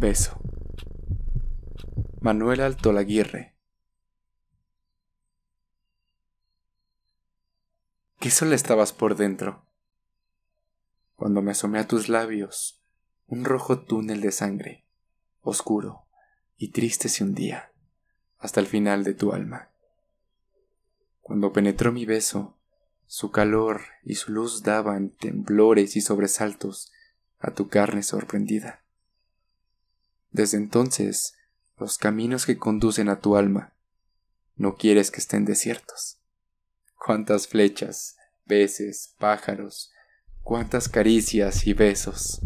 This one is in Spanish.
Beso. Manuel Altolaguirre. ¿Qué sola estabas por dentro? Cuando me asomé a tus labios, un rojo túnel de sangre, oscuro y triste se hundía hasta el final de tu alma. Cuando penetró mi beso, su calor y su luz daban temblores y sobresaltos a tu carne sorprendida. Desde entonces, los caminos que conducen a tu alma, no quieres que estén desiertos. Cuántas flechas, veces, pájaros, cuántas caricias y besos.